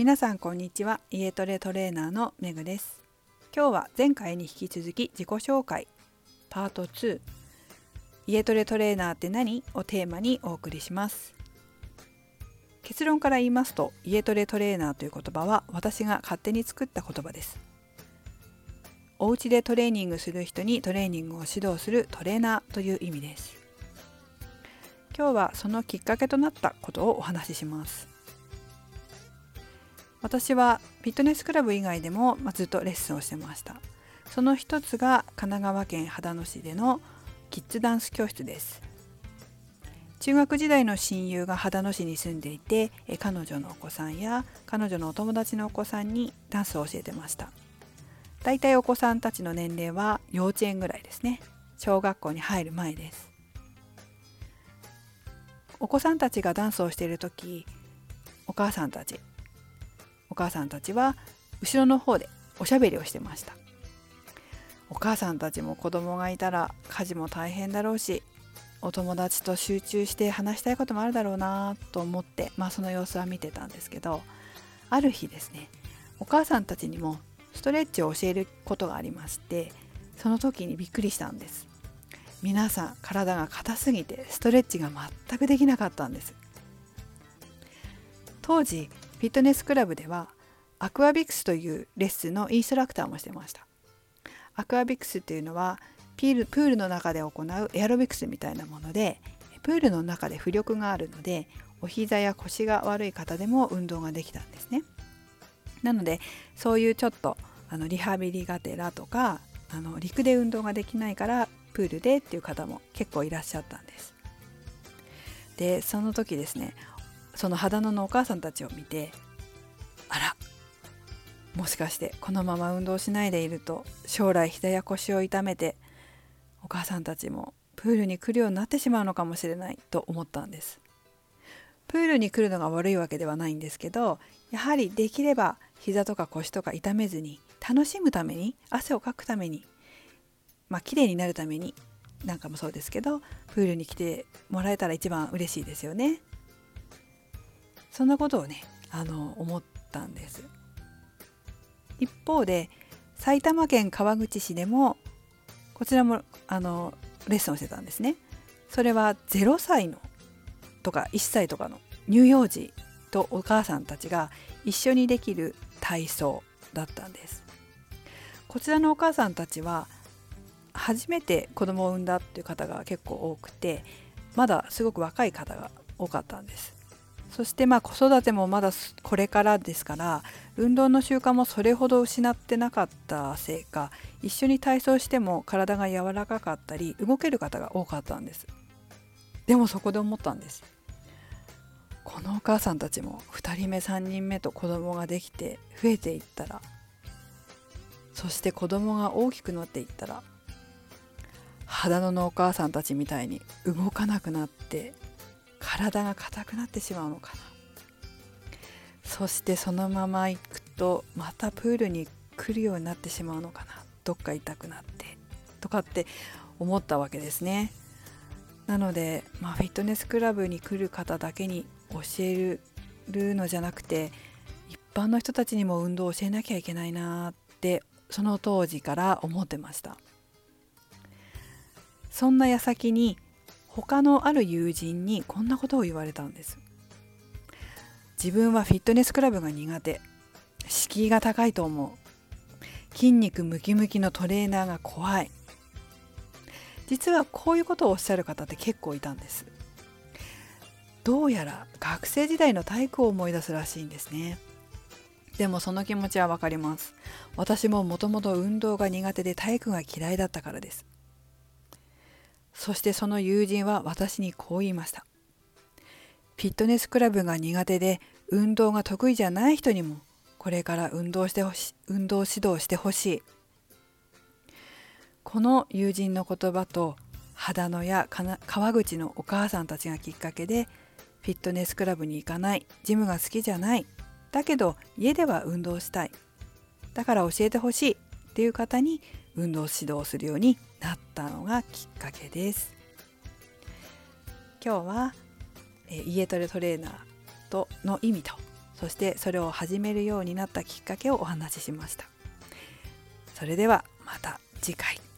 皆さんこんにちは。家トレトレーナーのめぐです。今日は前回に引き続き自己紹介。パート2家トレトレーナーって何をテーマにお送りします。結論から言いますと家トレトレーナーという言葉は私が勝手に作った言葉です。お家でトレーニングする人にトレーニングを指導するトレーナーという意味です。今日はそのきっかけとなったことをお話しします。私はフィットネスクラブ以外でも、ま、ずっとレッスンをしてました。その一つが神奈川県秦野市でのキッズダンス教室です。中学時代の親友が秦野市に住んでいて彼女のお子さんや彼女のお友達のお子さんにダンスを教えてました。だいたいお子さんたちの年齢は幼稚園ぐらいですね。小学校に入る前です。お子さんたちがダンスをしている時お母さんたちお母さんたちは後ろの方でおしゃべりをしてました。お母さんたちも子供がいたら家事も大変だろうしお友達と集中して話したいこともあるだろうなと思ってまあその様子は見てたんですけどある日ですねお母さんたちにもストレッチを教えることがありましてその時にびっくりしたんです。皆さん体が硬すぎてストレッチが全くできなかったんです。当時フィットネスクラブではアクアビクスというレッスンのインストラクターもしてました。アクアビクスっていうのはピールプールの中で行うエアロビクスみたいなものでプールの中で浮力があるのでお膝や腰が悪い方でも運動ができたんですね。なのでそういうちょっとあのリハビリがてらとかあの陸で運動ができないからプールでっていう方も結構いらっしゃったんです。でその時ですねその肌野のお母さんたちを見てあらもしかしてこのまま運動しないでいると将来膝や腰を痛めてお母さんたちもプールに来るようになってしまうのかもしれないと思ったんです。プールに来るのが悪いわけではないんですけどやはりできれば膝とか腰とか痛めずに楽しむために汗をかくためにまあ綺麗になるためになんかもそうですけどプールに来てもらえたら一番嬉しいですよね。そんなことをねあの思ったんです。一方で埼玉県川口市でもこちらもあのレッスンをしてたんですね。それは0歳のとか1歳とかの乳幼児とお母さんたちが一緒にできる体操だったんです。こちらのお母さんたちは初めて子供を産んだっていう方が結構多くてまだすごく若い方が多かったんです。そしてまあ子育てもまだこれからですから運動の習慣もそれほど失ってなかったせいか一緒に体操しても体が柔らかかったり動ける方が多かったんです。でもそこで思ったんです。このお母さんたちも2人目3人目と子供ができて増えていったらそして子供が大きくなっていったら肌ののお母さんたちみたいに動かなくなって体が硬くなってしまうのかな。そしてそのまま行くとまたプールに来るようになってしまうのかな。どっか痛くなってとかって思ったわけですね。なので、まあ、フィットネスクラブに来る方だけに教えるのじゃなくて一般の人たちにも運動を教えなきゃいけないなってその当時から思ってました。そんな矢先に他のある友人にこんなことを言われたんです。自分はフィットネスクラブが苦手。敷居が高いと思う。筋肉ムキムキのトレーナーが怖い。実はこういうことをおっしゃる方って結構いたんです。どうやら学生時代の体育を思い出すらしいんですね。でもその気持ちはわかります。私ももともと運動が苦手で体育が嫌いだったからです。そしてその友人は私にこう言いました。フィットネスクラブが苦手で運動が得意じゃない人にもこれから運動してほし、運動指導してほしい。この友人の言葉と秦野や川口のお母さんたちがきっかけでフィットネスクラブに行かないジムが好きじゃないだけど家では運動したいだから教えてほしいっていう方に運動指導をするようになったのがきっかけです。今日は、え家トレトレーナーとの意味とそしてそれを始めるようになったきっかけをお話ししました。それではまた次回。